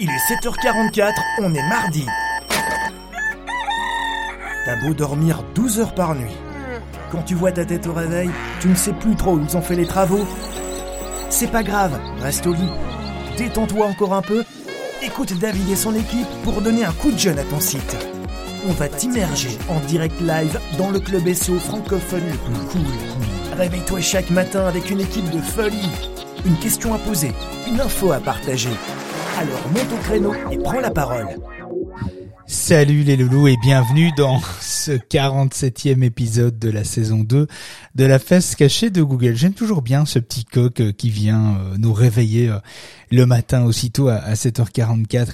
Il est 7h44, on est mardi. T'as beau dormir 12 heures par nuit. Quand tu vois ta tête au réveil, tu ne sais plus trop où ils ont fait les travaux. C'est pas grave, reste au lit. Détends-toi encore un peu. Écoute David et son équipe pour donner un coup de jeune à ton site. On va t'immerger en direct live dans le club SEO francophone le cool. Réveille-toi chaque matin avec une équipe de folie. Une question à poser, une info à partager. Alors monte au créneau et prends la parole. Salut les loulous et bienvenue dans ce 47e épisode de la saison 2 de la fesse cachée de Google. J'aime toujours bien ce petit coq euh, qui vient euh, nous réveiller euh, le matin aussitôt à 7h44.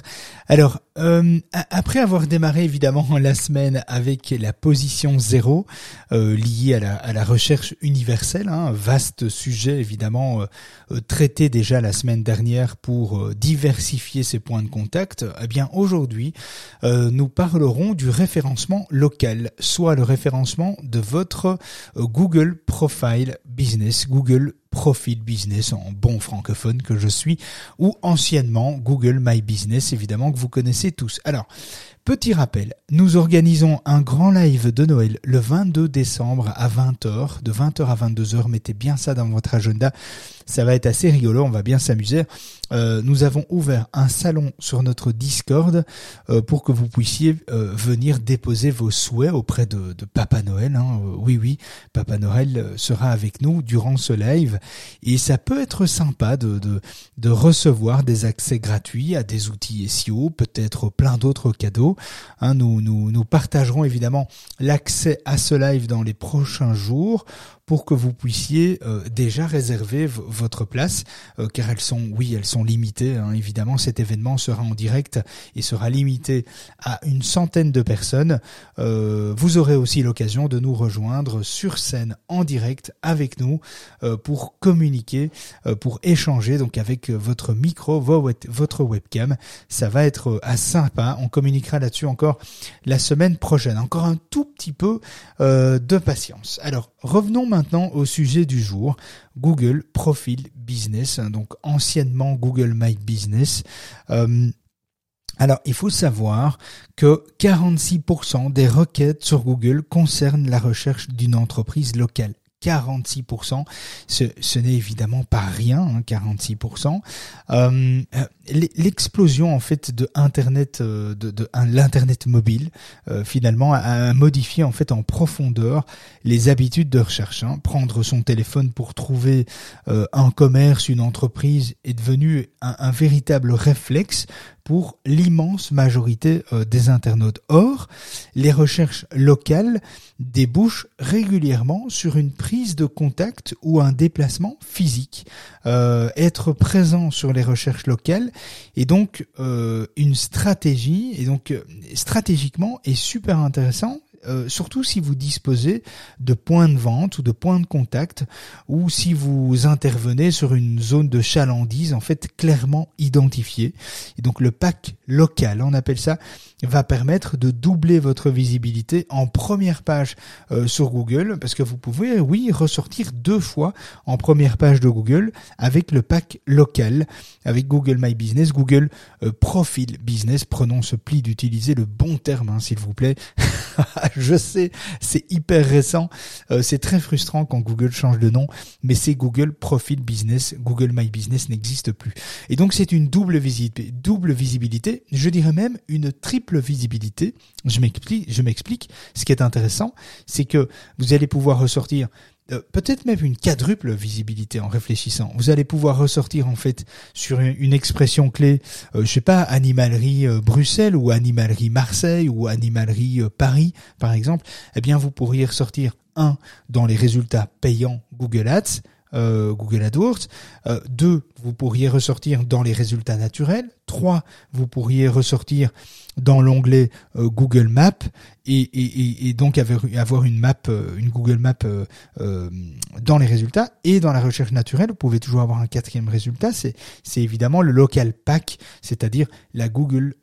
Alors, euh, après avoir démarré évidemment la semaine avec la position zéro euh, liée à la, à la, recherche universelle, hein, vaste sujet évidemment euh, traité déjà la semaine dernière pour diversifier ses points de contact, eh bien aujourd'hui nous parlerons du référencement local, soit le référencement de votre Google Profile Business, Google Profil Business en bon francophone que je suis, ou anciennement Google My Business, évidemment que vous connaissez tous. Alors, Petit rappel, nous organisons un grand live de Noël le 22 décembre à 20h, de 20h à 22h, mettez bien ça dans votre agenda, ça va être assez rigolo, on va bien s'amuser. Euh, nous avons ouvert un salon sur notre Discord euh, pour que vous puissiez euh, venir déposer vos souhaits auprès de, Papa Noël. Hein. oui, oui, Papa Noël sera avec nous durant ce live et ça peut être sympa de, de, de recevoir des accès gratuits à des outils SEO, peut-être plein d'autres cadeaux Hein, nous, nous, nous partagerons évidemment l'accès à ce live dans les prochains jours pour que vous puissiez euh, déjà réserver votre place, euh, car elles sont, oui, elles sont limitées. Hein, évidemment, cet événement sera en direct et sera limité à une centaine de personnes. Euh, vous aurez aussi l'occasion de nous rejoindre sur scène en direct avec nous pour communiquer, pour échanger donc avec votre micro, votre webcam. Ça va être assez sympa. On communiquera là-dessus encore la semaine prochaine. Encore un tout petit peu de patience. Alors revenons maintenant au sujet du jour, Google Profile Business, hein, donc anciennement Google My Business. Euh, alors, il faut savoir que 46% des requêtes sur Google concernent la recherche d'une entreprise locale. 46%. Ce, n'est évidemment pas rien, hein, 46%. Euh, L'explosion en fait de Internet, euh, de, l'internet mobile, euh, finalement, a, modifié en fait en profondeur les habitudes de recherche. Hein. Prendre son téléphone pour trouver euh, un commerce, une entreprise, est devenu un, véritable réflexe pour l'immense majorité des internautes. Or, les recherches locales débouchent régulièrement sur une prise de contact ou un déplacement physique. Être présent sur les recherches locales est donc euh, une stratégie, et donc stratégiquement est super intéressant euh, surtout si vous disposez de points de vente ou de points de contact, ou si vous intervenez sur une zone de chalandise en fait clairement identifiée. Et donc le pack local, on appelle ça, va permettre de doubler votre visibilité en première page euh, sur Google, parce que vous pouvez, oui, ressortir deux fois en première page de Google avec le pack local, avec Google My Business, Google euh, Profile Business. Prenons ce pli d'utiliser le bon terme, hein, s'il vous plaît. je sais, c'est hyper récent, euh, c'est très frustrant quand Google change de nom, mais c'est Google Profile Business, Google My Business n'existe plus. Et donc c'est une double, visibilité, double visibilité, je dirais même une triple visibilité. Je m'explique, je m'explique. Ce qui est intéressant, c'est que vous allez pouvoir ressortir peut-être même une quadruple visibilité en réfléchissant. Vous allez pouvoir ressortir en fait sur une, expression clé, euh, je sais pas, animalerie euh, Bruxelles ou animalerie Marseille ou animalerie Paris par exemple. Eh bien, vous pourriez ressortir un dans les résultats payants Google Ads, euh, Google AdWords. Euh, deux, vous pourriez ressortir dans les résultats naturels. Trois, vous pourriez ressortir dans l'onglet euh, Google Maps et, donc avoir, une Google Map dans les résultats et dans la recherche naturelle. Vous pouvez toujours avoir un quatrième résultat. C'est, évidemment le local pack, c'est-à-dire la Google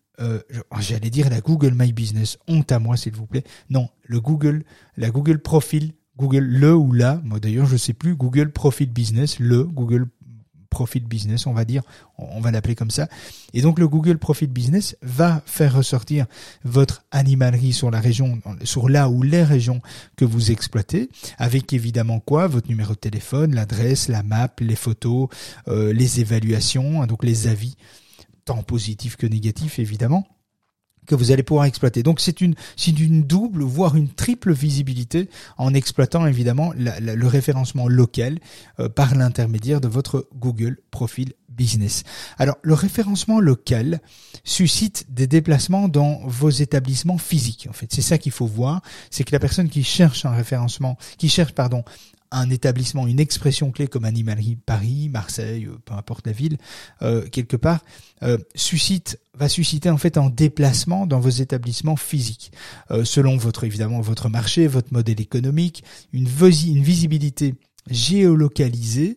j'allais dire la Google My Business, honte à moi s'il vous plaît. Non, le Google, la Google Profile Google le ou la, moi d'ailleurs je sais plus, Google Profit Business, le Google Profit Business, on va dire, on va l'appeler comme ça. Et donc le Google Profit Business va faire ressortir votre animalerie sur la région, sur là ou les régions que vous exploitez, avec évidemment quoi? Votre numéro de téléphone, l'adresse, la map, les photos, euh, les évaluations, hein, donc les avis, tant positifs que négatifs évidemment que vous allez pouvoir exploiter. Donc c'est une, c'est une double, voire une triple visibilité en exploitant évidemment le référencement local euh, par l'intermédiaire de votre Google Profil Business. Alors le référencement local suscite des déplacements dans vos établissements physiques. En fait, c'est ça qu'il faut voir, c'est que la personne qui cherche un référencement, qui cherche pardon un établissement, une expression clé comme animalerie Paris, Marseille, euh, peu importe la ville, euh, quelque part, euh, suscite, va susciter en fait un déplacement dans vos établissements physiques, selon votre évidemment votre marché, votre modèle économique, une, une visibilité géolocalisée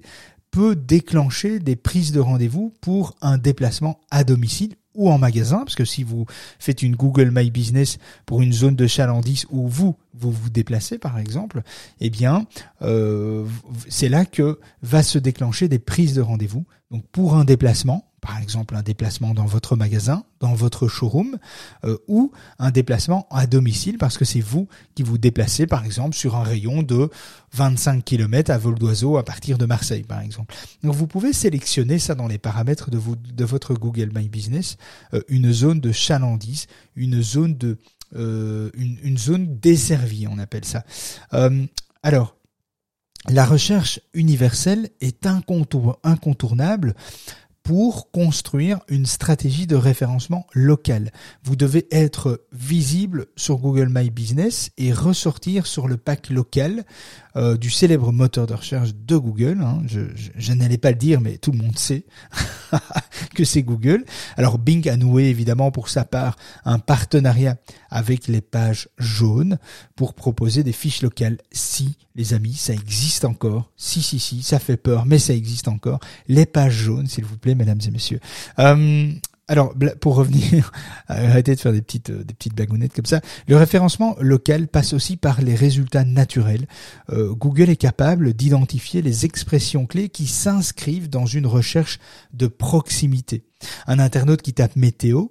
peut déclencher des prises de rendez-vous pour un déplacement à domicile ou en magasin, parce que si vous faites une Google My Business pour une zone de chalandise où vous vous vous déplacez par exemple, eh bien euh, c'est là que va se déclencher des prises de rendez-vous. Donc pour un déplacement, par exemple un déplacement dans votre magasin, dans votre showroom, euh, ou un déplacement à domicile parce que c'est vous qui vous déplacez par exemple sur un rayon de 25 km à vol d'oiseau à partir de Marseille par exemple. Donc vous pouvez sélectionner ça dans les paramètres de, votre Google My Business, euh, une zone de chalandise, une zone de euh, une, zone desservie, on appelle ça. alors, la recherche universelle est incontournable pour construire une stratégie de référencement local. Vous devez être visible sur Google My Business et ressortir sur le pack local euh, du célèbre moteur de recherche de Google. Hein. Je, je, n'allais pas le dire, mais tout le monde sait que c'est Google. Alors Bing a noué évidemment pour sa part un partenariat avec les pages jaunes pour proposer des fiches locales. Si, les amis, ça existe encore. Si, si, si, ça fait peur, mais ça existe encore. Les pages jaunes, s'il vous plaît, mesdames et messieurs. Euh, alors, pour revenir, arrêtez de faire des petites, euh, des petites blagounettes comme ça. Le référencement local passe aussi par les résultats naturels. Euh, Google est capable d'identifier les expressions clés qui s'inscrivent dans une recherche de proximité. Un internaute qui tape météo,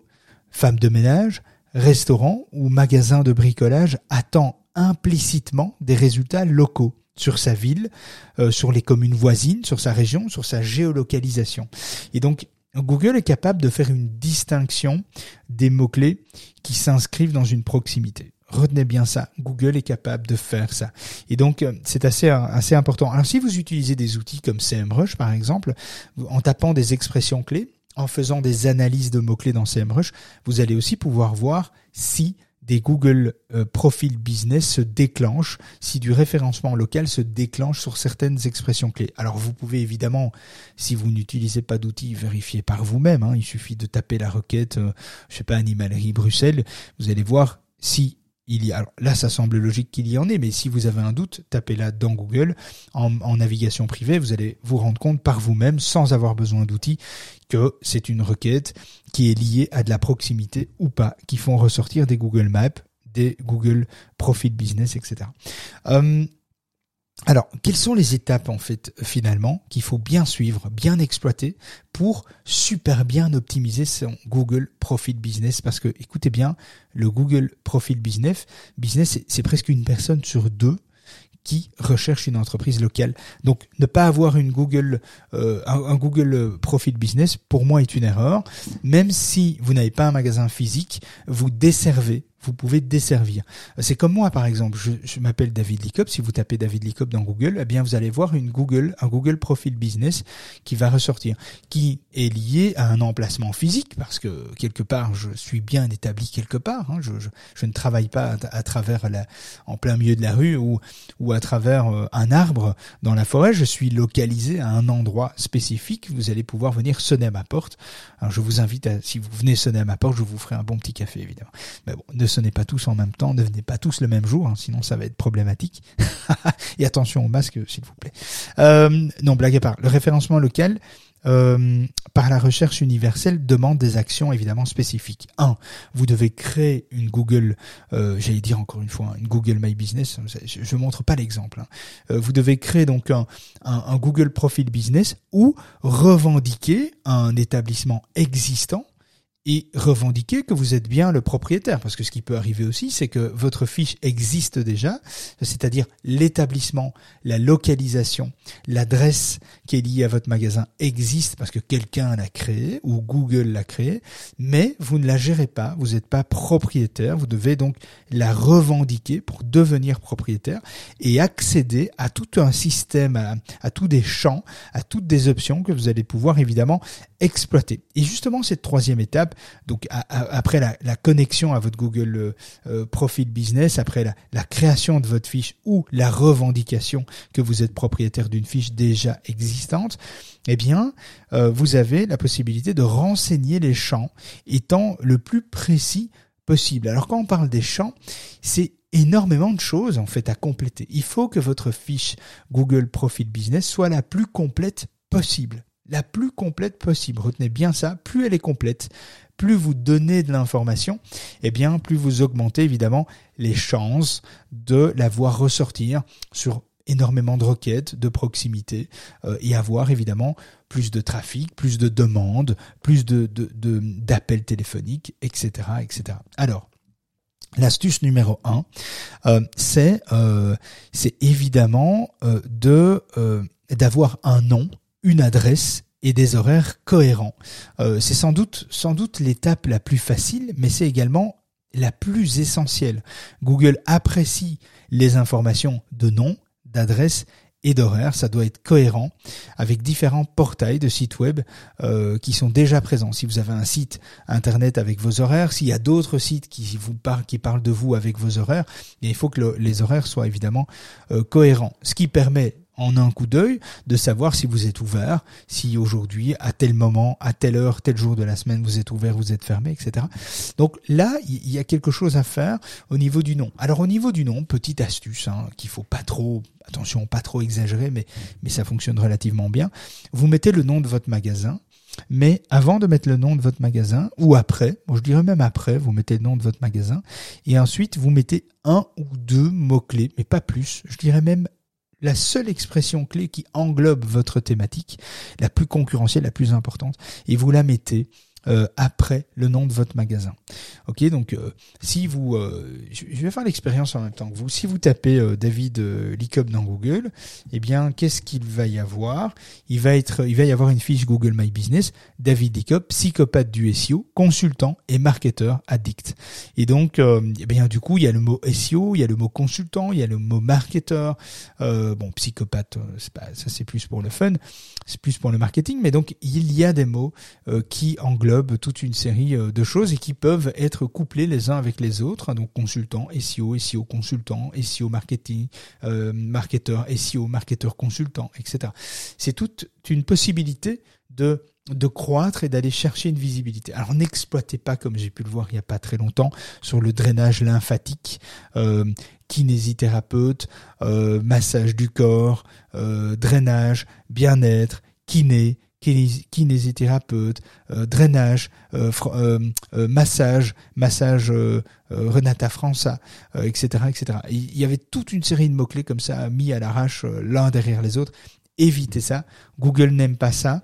femme de ménage, restaurant ou magasin de bricolage attend implicitement des résultats locaux sur sa ville, euh, sur les communes voisines, sur sa région, sur sa géolocalisation. Et donc, Google est capable de faire une distinction des mots-clés qui s'inscrivent dans une proximité. Retenez bien ça, Google est capable de faire ça. Et donc, euh, c'est assez, assez important. Alors, si vous utilisez des outils comme CMrush, par exemple, en tapant des expressions clés, en faisant des analyses de mots-clés dans CMrush, vous allez aussi pouvoir voir si des Google euh, Profil Business se déclenchent, si du référencement local se déclenche sur certaines expressions clés. Alors vous pouvez évidemment, si vous n'utilisez pas d'outils, vérifier par vous-même. Hein. Il suffit de taper la requête, euh, je sais pas, animalerie Bruxelles. Vous allez voir si il y a, là, ça semble logique qu'il y en ait, mais si vous avez un doute, tapez-la dans Google en, navigation privée. Vous allez vous rendre compte par vous-même, sans avoir besoin d'outils, que c'est une requête qui est liée à de la proximité ou pas, qui font ressortir des Google Maps, des Google Profit Business, etc. Alors, quelles sont les étapes en fait finalement qu'il faut bien suivre, bien exploiter pour super bien optimiser son Google Profit Business? Parce que écoutez bien, le Google Profit Business, c'est presque une personne sur deux qui recherche une entreprise locale. Donc, ne pas avoir une Google, euh, un, Google Profit Business, pour moi, est une erreur. Même si vous n'avez pas un magasin physique, vous desservez vous pouvez desservir. C'est comme moi par exemple, je, je m'appelle David Licop, si vous tapez David Licop dans Google, eh bien vous allez voir une Google, un Google Profile Business qui va ressortir, qui est lié à un emplacement physique parce que quelque part je suis bien établi quelque part, hein, je, je, je, ne travaille pas à, travers la, en plein milieu de la rue ou, ou à travers euh, un arbre dans la forêt, je suis localisé à un endroit spécifique, vous allez pouvoir venir sonner à ma porte. Alors je vous invite à, si vous venez sonner à ma porte, je vous ferai un bon petit café évidemment. Sonnez pas tous en même temps, ne venez pas tous le même jour, hein, sinon ça va être problématique. Et attention au masque, s'il vous plaît. Euh, non, blague à part. Le référencement local euh, par la recherche universelle demande des actions évidemment spécifiques. Un, vous devez créer une Google, euh, j'allais dire encore une fois, une Google My Business. Je ne montre pas l'exemple. Hein. Vous devez créer donc un, un, un Google Profile Business ou revendiquer un établissement existant et revendiquer que vous êtes bien le propriétaire. Parce que ce qui peut arriver aussi, c'est que votre fiche existe déjà, c'est-à-dire l'établissement, la localisation, l'adresse qui est liée à votre magasin existe parce que quelqu'un l'a créé ou Google l'a créé, mais vous ne la gérez pas, vous n'êtes pas propriétaire, vous devez donc la revendiquer pour devenir propriétaire et accéder à tout un système, à, à tous des champs, à toutes des options que vous allez pouvoir évidemment exploiter. Et justement, cette troisième étape, donc après la, connexion à votre Google euh, euh, Profile Business, après la, création de votre fiche ou la revendication que vous êtes propriétaire d'une fiche déjà existante, eh bien, euh, vous avez la possibilité de renseigner les champs étant le plus précis possible. Alors quand on parle des champs, c'est énormément de choses en fait à compléter. Il faut que votre fiche Google Profile Business soit la plus complète possible la plus complète possible. Retenez bien ça, plus elle est complète, plus vous donnez de l'information, eh bien plus vous augmentez évidemment les chances de la voir ressortir sur énormément de requêtes de proximité euh, et avoir évidemment plus de trafic, plus de demandes, plus de d'appels téléphoniques, etc., etc. Alors, L'astuce numéro un, euh, c'est euh, évidemment de d'avoir un nom une adresse et des horaires cohérents. Euh, c'est sans doute, sans doute l'étape la plus facile, mais c'est également la plus essentielle. Google apprécie les informations de nom, d'adresse et d'horaire. Ça doit être cohérent avec différents portails de sites web euh, qui sont déjà présents. Si vous avez un site internet avec vos horaires, s'il y a d'autres sites qui vous parlent, qui parlent de vous avec vos horaires, il faut que les horaires soient évidemment euh, cohérents. Ce qui permet en un coup d'œil de savoir si vous êtes ouvert, si aujourd'hui, à tel moment, à telle heure, tel jour de la semaine, vous êtes ouvert, vous êtes fermé, etc. Donc là, il y a quelque chose à faire au niveau du nom. Alors au niveau du nom, petite astuce hein, qu'il faut pas trop, attention, pas trop exagérer, mais mais ça fonctionne relativement bien. Vous mettez le nom de votre magasin. Mais avant de mettre le nom de votre magasin, ou après, je dirais même après, vous mettez le nom de votre magasin, et ensuite vous mettez un ou deux mots-clés, mais pas plus. Je dirais même la seule expression clé qui englobe votre thématique, la plus concurrentielle, la plus importante, et vous la mettez euh, après le nom de votre magasin. Ok, donc euh, si vous, euh, je vais faire l'expérience en même temps que vous. Si vous tapez David Licop dans Google, eh bien, qu'est-ce qu'il va y avoir? Il va être, il va y avoir une fiche Google My Business, David Licop, psychopathe du SEO, consultant et marketeur addict. Et donc, eh bien, du coup, il y a le mot SEO, il y a le mot consultant, il y a le mot marketeur. bon, psychopathe, ça c'est plus pour le fun, c'est plus pour le marketing, mais donc il y a des mots qui englobent toute une série euh, de choses et qui peuvent être couplés les uns avec les autres. Hein, donc consultant, SEO, SEO consultant, SEO marketing, euh, marketeur, SEO marketeur consultant, etc. C'est toute une possibilité de de croître et d'aller chercher une visibilité. Alors n'exploitez pas, comme j'ai pu le voir il n'y a pas très longtemps, sur le drainage lymphatique, euh, kinésithérapeute, massage du corps, drainage, bien-être, kiné, kinésithérapeute, euh, drainage, euh, euh, massage, massage Renata França, etc., etc. Il y avait toute une série de mots-clés comme ça mis à l'arrache l'un derrière les autres. Évitez ça. Google n'aime pas ça.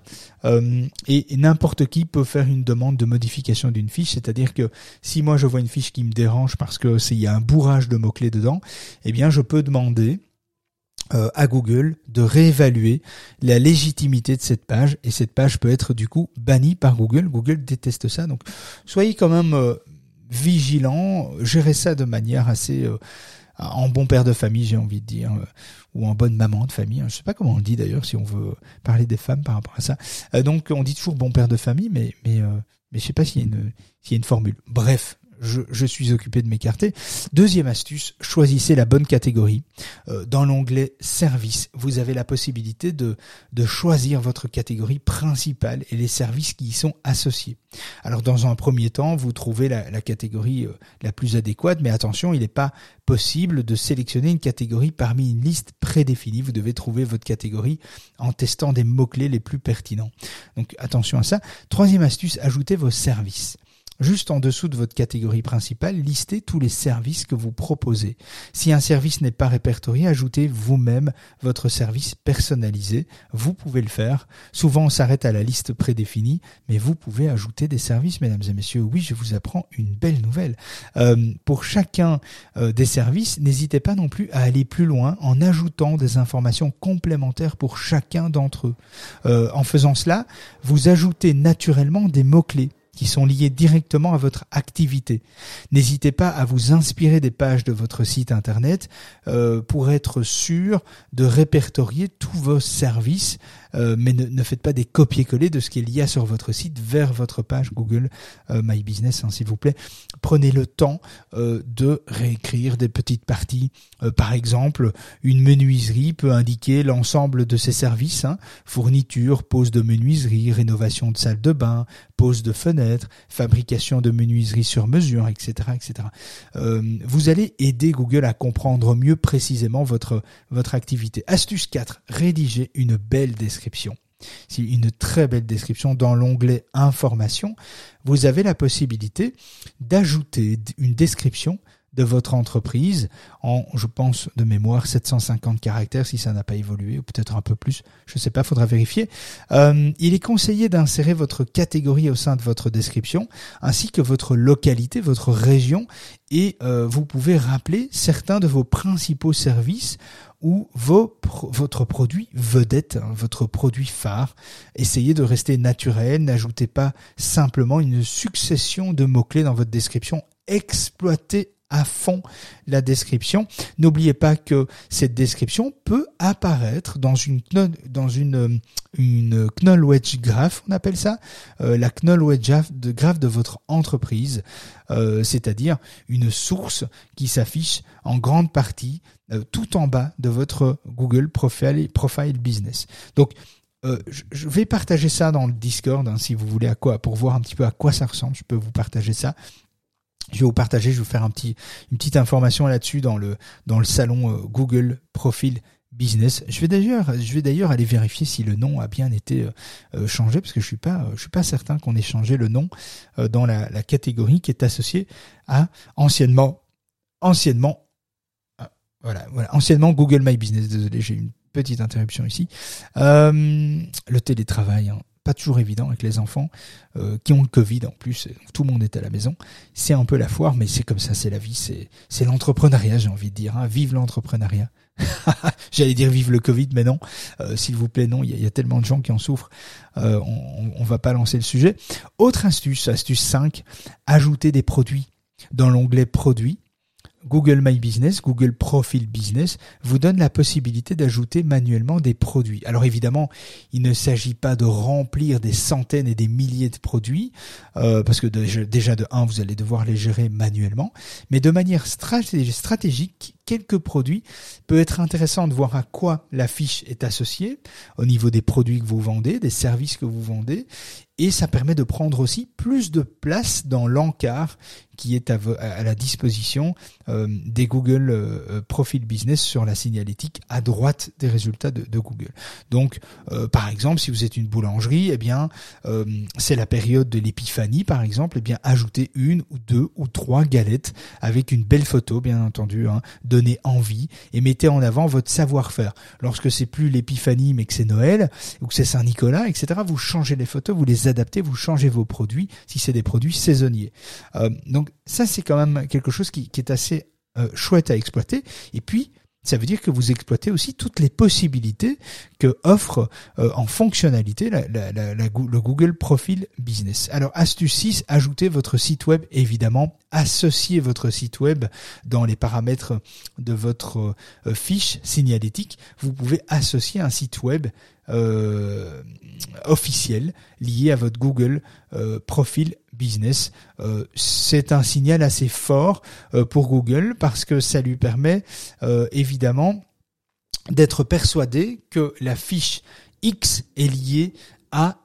et, n'importe qui peut faire une demande de modification d'une fiche. C'est-à-dire que si moi je vois une fiche qui me dérange parce que il y a un bourrage de mots-clés dedans, eh bien je peux demander euh, à Google de réévaluer la légitimité de cette page et cette page peut être du coup bannie par Google. Google déteste ça, donc soyez quand même euh, vigilants, gérez ça de manière assez euh, en bon père de famille, j'ai envie de dire, ou en bonne maman de famille. Hein. Je sais pas comment on le dit d'ailleurs si on veut parler des femmes par rapport à ça. donc on dit toujours bon père de famille, mais mais mais je sais pas s'il y a une s'il y a une formule. Bref, je, suis occupé de m'écarter. Deuxième astuce, choisissez la bonne catégorie. Euh, dans l'onglet service, vous avez la possibilité de, de choisir votre catégorie principale et les services qui y sont associés. Alors dans un premier temps, vous trouvez la, la catégorie euh, la plus adéquate, mais attention, il n'est pas possible de sélectionner une catégorie parmi une liste prédéfinie. Vous devez trouver votre catégorie en testant des mots-clés les plus pertinents. Donc attention à ça. Troisième astuce, ajoutez vos services. Juste en dessous de votre catégorie principale, listez tous les services que vous proposez. Si un service n'est pas répertorié, ajoutez vous-même votre service personnalisé. Vous pouvez le faire. Souvent, on s'arrête à la liste prédéfinie, mais vous pouvez ajouter des services, mesdames et messieurs. Oui, je vous apprends une belle nouvelle. Euh, pour chacun euh, des services, n'hésitez pas non plus à aller plus loin en ajoutant des informations complémentaires pour chacun d'entre eux. Euh, en faisant cela, vous ajoutez naturellement des mots-clés qui sont liés directement à votre activité. N'hésitez pas à vous inspirer des pages de votre site internet euh, pour être sûr de répertorier tous vos services euh, mais ne, faites pas des copier-coller de ce qu'il y a sur votre site vers votre page Google euh, My Business, hein, s'il vous plaît. Prenez le temps euh, de réécrire des petites parties. par exemple, une menuiserie peut indiquer l'ensemble de ses services, hein, fourniture, pose de menuiserie, rénovation de salle de bain, pose de fenêtres, fabrication de menuiserie sur mesure, etc. etc. vous allez aider Google à comprendre mieux précisément votre, votre activité. Astuce 4, rédigez une belle description c'est une très belle description dans l'onglet Information. Vous avez la possibilité d'ajouter une description de votre entreprise en, je pense, de mémoire, 750 caractères si ça n'a pas évolué, ou peut-être un peu plus, je ne sais pas, faudra vérifier. Euh, il est conseillé d'insérer votre catégorie au sein de votre description, ainsi que votre localité, votre région, et euh, vous pouvez rappeler certains de vos principaux services ou votre produit vedette, hein, votre produit phare. Essayez de rester naturel, n'ajoutez pas simplement une succession de mots-clés dans votre description. Exploitez à fond la description. N'oubliez pas que cette description peut apparaître dans une dans une une knowledge graph, on appelle ça, euh, la graph de, graph de votre entreprise, euh, c'est-à-dire une source qui s'affiche en grande partie euh, tout en bas de votre Google Profile, profile Business. Donc je vais partager ça dans le Discord hein, si vous voulez à quoi pour voir un petit peu à quoi ça ressemble. Je peux vous partager ça. Je vais vous partager, je vais vous faire un petit, une petite information là-dessus dans le, dans le salon euh, Google Profile Business. Je vais d'ailleurs, je vais d'ailleurs aller vérifier si le nom a bien été euh, euh, changé parce que je suis pas, je suis pas certain qu'on ait changé le nom dans la, la, catégorie qui est associée à anciennement, anciennement, voilà, voilà, anciennement Google My Business. Désolé, j'ai une petite interruption ici. le télétravail. Hein pas toujours évident avec les enfants euh, qui ont le Covid en plus, tout le monde est à la maison. C'est un peu la foire, mais c'est comme ça, c'est la vie, c'est c'est l'entrepreneuriat, j'ai envie de dire. Hein. Vive l'entrepreneuriat. J'allais dire vive le Covid, mais non, euh, s'il vous plaît, non. Il y, a tellement de gens qui en souffrent. Euh, on, on va pas lancer le sujet. Autre astuce, astuce 5, ajouter des produits dans l'onglet produits. Google My Business, Google Profile Business vous donne la possibilité d'ajouter manuellement des produits. Alors évidemment, il ne s'agit pas de remplir des centaines et des milliers de produits, euh, parce que déjà de 1, vous allez devoir les gérer manuellement, mais de manière stratégique, quelques produits peut être intéressant de voir à quoi la fiche est associée au niveau des produits que vous vendez, des services que vous vendez, et ça permet de prendre aussi plus de place dans l'encart qui est à, la disposition euh, des Google euh, euh, Profile Business sur la signalétique à droite des résultats de, Google. Donc, par exemple, si vous êtes une boulangerie, eh bien, c'est la période de l'épiphanie, par exemple, eh bien, ajoutez une ou deux ou trois galettes avec une belle photo, bien entendu, hein, donnez envie et mettez en avant votre savoir-faire. Lorsque c'est plus l'épiphanie, mais que c'est Noël ou que c'est Saint-Nicolas, etc., vous changez les photos, vous les adaptez, vous changez vos produits si c'est des produits saisonniers. donc ça, c'est quand même quelque chose qui, est assez euh, chouette à exploiter. Et puis, ça veut dire que vous exploitez aussi toutes les possibilités que offre euh, en fonctionnalité le Google Profile Business. Alors astuce 6, ajoutez votre site web évidemment, associez votre site web dans les paramètres de votre euh, fiche signalétique. Vous pouvez associer un site web euh, officiel lié à votre Google Profile business. Euh, c'est un signal assez fort euh, pour Google parce que ça lui permet évidemment d'être persuadé que la fiche X est liée à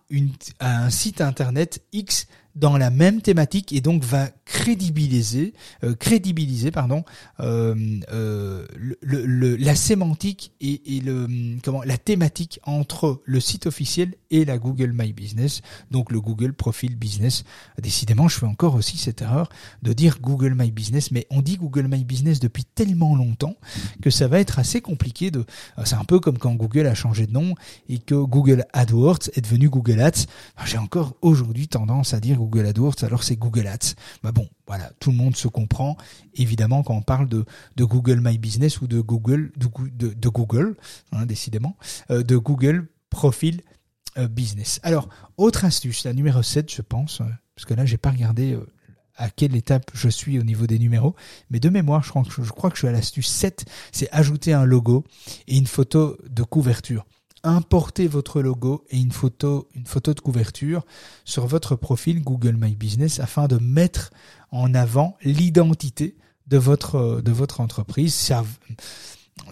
un site internet X dans la même thématique et donc va crédibiliser, euh, crédibiliser pardon, euh, euh, le, le, la sémantique et, et, le comment la thématique entre le site officiel et la Google My Business, donc le Google Profile Business. Décidément, je fais encore aussi cette erreur de dire Google My Business, mais on dit Google My Business depuis tellement longtemps que ça va être assez compliqué de. C'est un peu comme quand Google a changé de nom et que Google AdWords est devenu Google Ads. J'ai encore aujourd'hui tendance à dire Google AdWords, alors c'est Google Ads. Bah bon, voilà, tout le monde se comprend. Évidemment, quand on parle de, Google My Business ou de Google, de, Google, hein, décidément, euh, de Google Profile euh, Business. Alors, autre astuce, la numéro 7, je pense, euh, parce que là, j'ai pas regardé à quelle étape je suis au niveau des numéros, mais de mémoire, je crois que je, crois que je suis à l'astuce 7, c'est ajouter un logo et une photo de couverture importez votre logo et une photo, une photo de couverture sur votre profil Google My Business afin de mettre en avant l'identité de votre, de votre entreprise. Ça,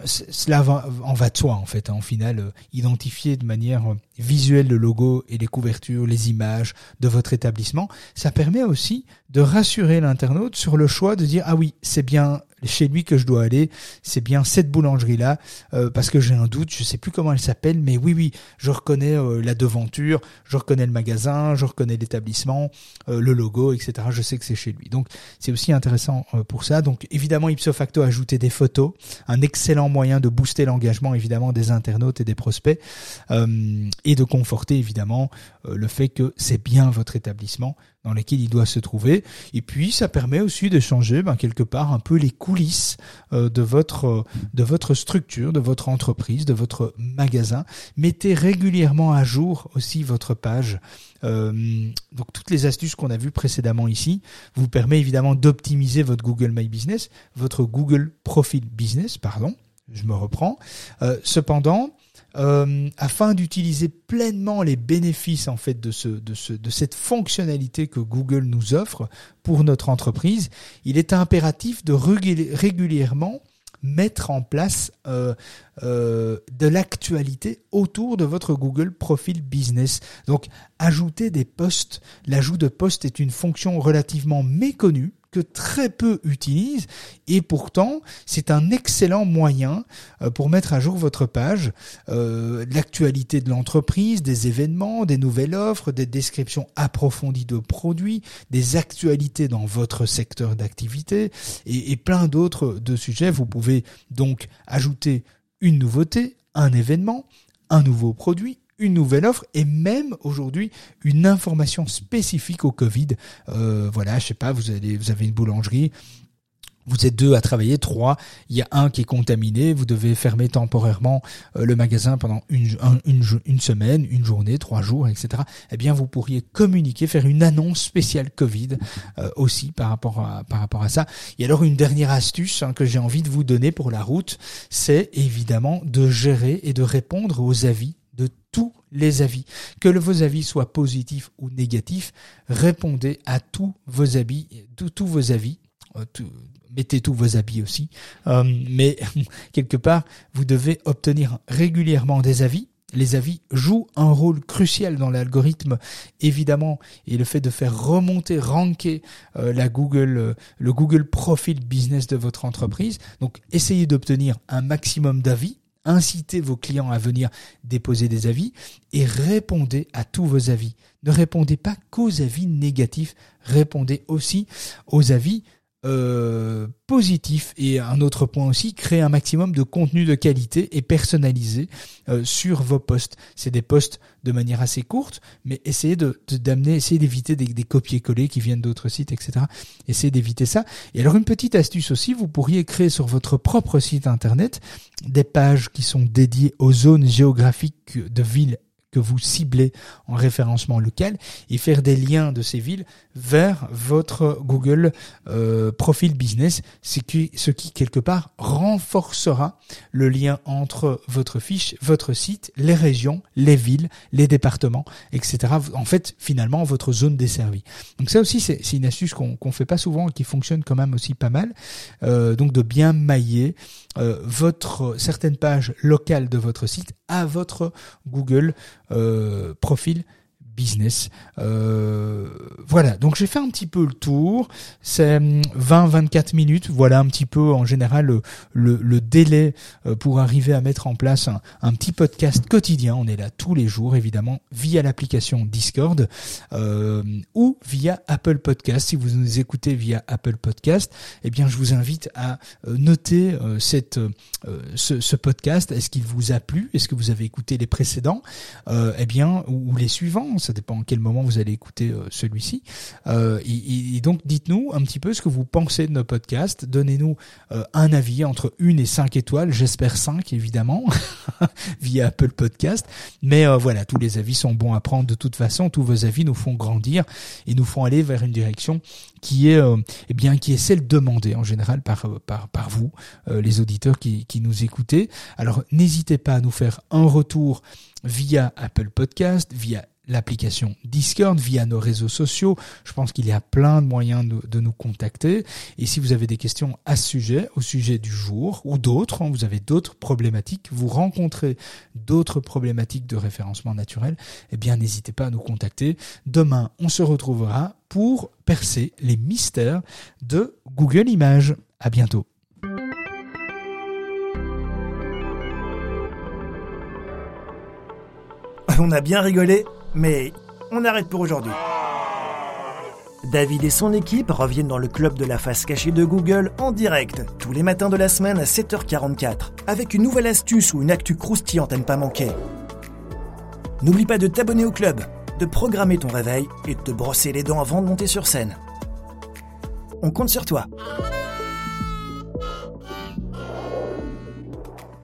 cela va, en va de soi en fait. en hein. final, euh, identifier de manière visuelle le logo et les couvertures, les images de votre établissement, ça permet aussi de rassurer l'internaute sur le choix de dire ah oui c'est bien chez lui que je dois aller, c'est bien cette boulangerie-là, euh, parce que j'ai un doute, je sais plus comment elle s'appelle, mais oui, oui, je reconnais euh, la devanture, je reconnais le magasin, je reconnais l'établissement, euh, le logo, etc. Je sais que c'est chez lui. Donc c'est aussi intéressant pour ça. Donc évidemment, ipso facto, ajouter des photos, un excellent moyen de booster l'engagement évidemment des internautes et des prospects, et de conforter évidemment le fait que c'est bien votre établissement dans lequel il doit se trouver. Et puis ça permet aussi de changer ben, quelque part un peu les coulisses euh, de votre de votre structure, de votre entreprise, de votre magasin. Mettez régulièrement à jour aussi votre page. Euh, donc toutes les astuces qu'on a vues précédemment ici vous permet évidemment d'optimiser votre Google My Business, votre Google Profile Business, pardon. Je me reprends. Euh, cependant, euh, afin d'utiliser pleinement les bénéfices en fait de ce, de ce de cette fonctionnalité que Google nous offre pour notre entreprise, il est impératif de régulièrement mettre en place euh, euh, de l'actualité autour de votre Google Profile Business. Donc, ajouter des posts. L'ajout de posts est une fonction relativement méconnue que très peu utilisent et pourtant c'est un excellent moyen euh, pour mettre à jour votre page, euh, l'actualité de l'entreprise, des événements, des nouvelles offres, des descriptions approfondies de produits, des actualités dans votre secteur d'activité et, et plein d'autres de sujets. Vous pouvez donc ajouter une nouveauté, un événement, un nouveau produit, une nouvelle offre et même aujourd'hui une information spécifique au Covid. Euh, voilà, je sais pas, vous avez, vous avez une boulangerie, vous êtes deux à travailler, trois, il y a un qui est contaminé, vous devez fermer temporairement euh, le magasin pendant une, une, une, semaine, une journée, trois jours, etc. Eh bien, vous pourriez communiquer, faire une annonce spéciale Covid euh, aussi par rapport à par rapport à ça. Et alors une dernière astuce hein, que j'ai envie de vous donner pour la route, c'est évidemment de gérer et de répondre aux avis de tous les avis. Que vos avis soient positifs ou négatifs, répondez à tous vos avis, tous, vos avis. Euh, mettez tous vos avis aussi. Euh, mais quelque part, vous devez obtenir régulièrement des avis. Les avis jouent un rôle crucial dans l'algorithme, évidemment, et le fait de faire remonter, ranker euh, la Google, le Google Profile Business de votre entreprise. Donc, essayez d'obtenir un maximum d'avis incitez vos clients à venir déposer des avis et répondez à tous vos avis. Ne répondez pas qu'aux avis négatifs, répondez aussi aux avis euh, positif et un autre point aussi, créer un maximum de contenu de qualité et personnalisé euh, sur vos posts. C'est des posts de manière assez courte, mais essayez de d'amener, essayez d'éviter des, des copier-coller qui viennent d'autres sites, etc. Essayez d'éviter ça. Et alors une petite astuce aussi, vous pourriez créer sur votre propre site internet des pages qui sont dédiées aux zones géographiques de villes que vous ciblez en référencement local et faire des liens de ces villes vers votre Google euh, Profil Business, ce qui, ce qui quelque part renforcera le lien entre votre fiche, votre site, les régions, les villes, les départements, etc. En fait, finalement, votre zone desservie. Donc ça aussi, c'est une astuce qu'on qu'on fait pas souvent et qui fonctionne quand même aussi pas mal. Euh, donc de bien mailler euh, votre certaines pages locales de votre site à votre Google euh, profil business. Euh, voilà, donc j'ai fait un petit peu le tour. C'est 20-24 minutes. Voilà un petit peu en général le, délai euh, pour arriver à mettre en place un, petit podcast quotidien. On est là tous les jours, évidemment, via l'application Discord euh, ou via Apple Podcast. Si vous nous écoutez via Apple Podcast, eh bien, je vous invite à noter ce, podcast. Est-ce qu'il vous a plu? Est-ce que vous avez écouté les précédents? Eh bien, ou les suivants ça dépend en quel moment vous allez écouter euh, celui-ci. Euh, et, donc dites-nous un petit peu ce que vous pensez de nos podcasts. Donnez-nous euh, un avis entre une et cinq étoiles. J'espère cinq évidemment via Apple Podcast. Mais voilà, tous les avis sont bons à prendre de toute façon. Tous vos avis nous font grandir et nous font aller vers une direction qui est eh bien qui est celle demandée en général par par par vous les auditeurs qui qui nous écoutez. Alors n'hésitez pas à nous faire un retour via Apple Podcast, via l'application Discord, via nos réseaux sociaux. Je pense qu'il y a plein de moyens de, nous contacter. Et si vous avez des questions à ce sujet, au sujet du jour ou d'autres, hein, vous avez d'autres problématiques, vous rencontrez d'autres problématiques de référencement naturel, eh bien n'hésitez pas à nous contacter. Demain, on se retrouvera pour percer les mystères de Google Images. À bientôt. On a bien rigolé mais on arrête pour aujourd'hui. David et son équipe reviennent dans le club de la face cachée de Google en direct, tous les matins de la semaine à 7h44, avec une nouvelle astuce ou une actu croustillante à ne pas manquer. N'oublie pas de t'abonner au club, de programmer ton réveil et de te brosser les dents avant de monter sur scène. On compte sur toi.